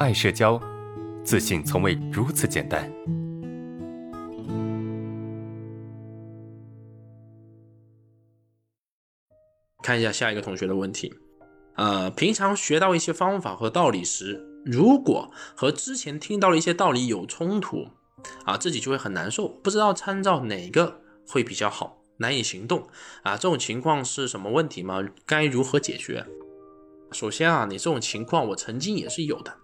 爱社交，自信从未如此简单。看一下下一个同学的问题，呃，平常学到一些方法和道理时，如果和之前听到的一些道理有冲突，啊，自己就会很难受，不知道参照哪个会比较好，难以行动啊。这种情况是什么问题吗？该如何解决？首先啊，你这种情况我曾经也是有的。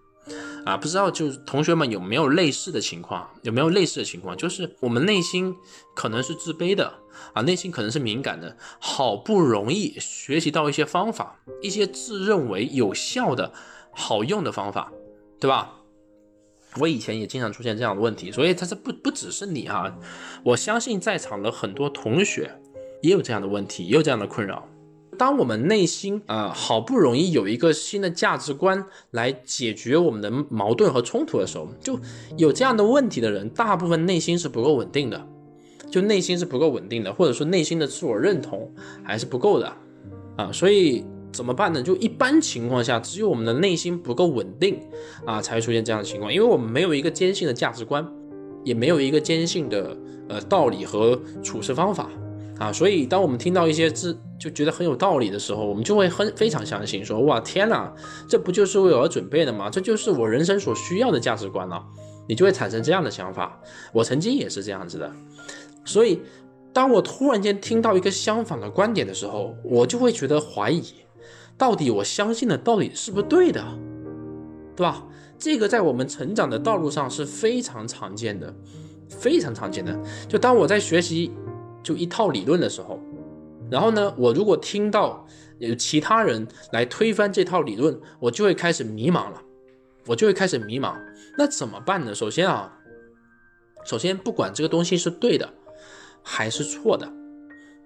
啊，不知道就是同学们有没有类似的情况？有没有类似的情况？就是我们内心可能是自卑的啊，内心可能是敏感的，好不容易学习到一些方法，一些自认为有效的好用的方法，对吧？我以前也经常出现这样的问题，所以它是不不只是你啊，我相信在场的很多同学也有这样的问题，也有这样的困扰。当我们内心啊好不容易有一个新的价值观来解决我们的矛盾和冲突的时候，就有这样的问题的人，大部分内心是不够稳定的，就内心是不够稳定的，或者说内心的自我认同还是不够的啊。所以怎么办呢？就一般情况下，只有我们的内心不够稳定啊，才会出现这样的情况，因为我们没有一个坚信的价值观，也没有一个坚信的呃道理和处事方法。啊，所以当我们听到一些字就觉得很有道理的时候，我们就会很非常相信，说哇天哪，这不就是为我而准备的吗？这就是我人生所需要的价值观了。你就会产生这样的想法。我曾经也是这样子的。所以，当我突然间听到一个相反的观点的时候，我就会觉得怀疑，到底我相信的道理是不是对的，对吧？这个在我们成长的道路上是非常常见的，非常常见的。就当我在学习。就一套理论的时候，然后呢，我如果听到有其他人来推翻这套理论，我就会开始迷茫了，我就会开始迷茫。那怎么办呢？首先啊，首先不管这个东西是对的还是错的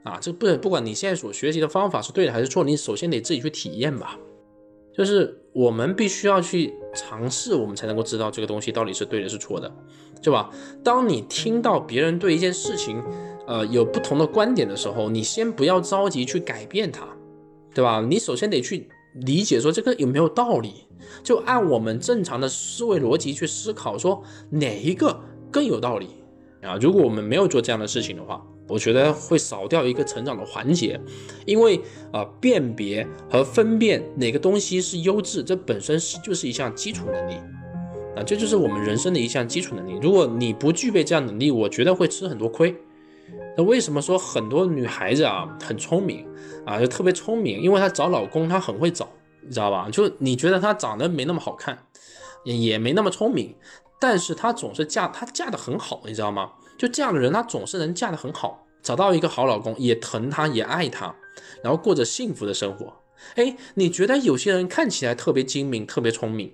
啊，这不不管你现在所学习的方法是对的还是错，你首先得自己去体验吧。就是我们必须要去尝试，我们才能够知道这个东西到底是对的是错的，对吧？当你听到别人对一件事情，呃，有不同的观点的时候，你先不要着急去改变它，对吧？你首先得去理解说这个有没有道理，就按我们正常的思维逻辑去思考，说哪一个更有道理啊？如果我们没有做这样的事情的话，我觉得会少掉一个成长的环节，因为啊，辨别和分辨哪个东西是优质，这本身是就是一项基础能力啊，这就是我们人生的一项基础能力。如果你不具备这样能力，我觉得会吃很多亏。那为什么说很多女孩子啊很聪明啊，就特别聪明？因为她找老公她很会找，你知道吧？就你觉得她长得没那么好看，也没那么聪明，但是她总是嫁，她嫁得很好，你知道吗？就这样的人，她总是能嫁得很好，找到一个好老公，也疼她，也爱她，然后过着幸福的生活。哎，你觉得有些人看起来特别精明、特别聪明，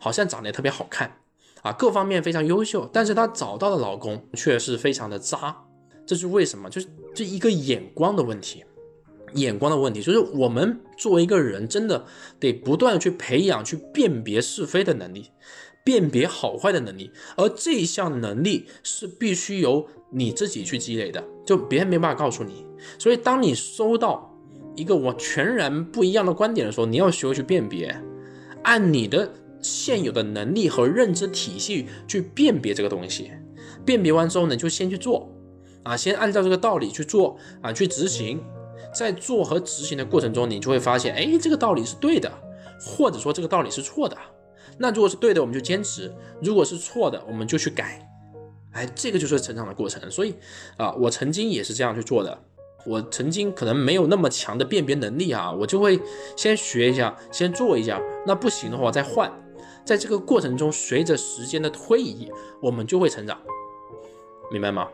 好像长得也特别好看啊，各方面非常优秀，但是她找到的老公却是非常的渣。这是为什么？就是这一个眼光的问题，眼光的问题。就是我们作为一个人，真的得不断去培养去辨别是非的能力，辨别好坏的能力。而这一项能力是必须由你自己去积累的，就别人没办法告诉你。所以，当你收到一个我全然不一样的观点的时候，你要学会去辨别，按你的现有的能力和认知体系去辨别这个东西。辨别完之后呢，就先去做。啊，先按照这个道理去做啊，去执行，在做和执行的过程中，你就会发现，哎，这个道理是对的，或者说这个道理是错的。那如果是对的，我们就坚持；如果是错的，我们就去改。哎，这个就是成长的过程。所以啊，我曾经也是这样去做的。我曾经可能没有那么强的辨别能力啊，我就会先学一下，先做一下。那不行的话，再换。在这个过程中，随着时间的推移，我们就会成长，明白吗？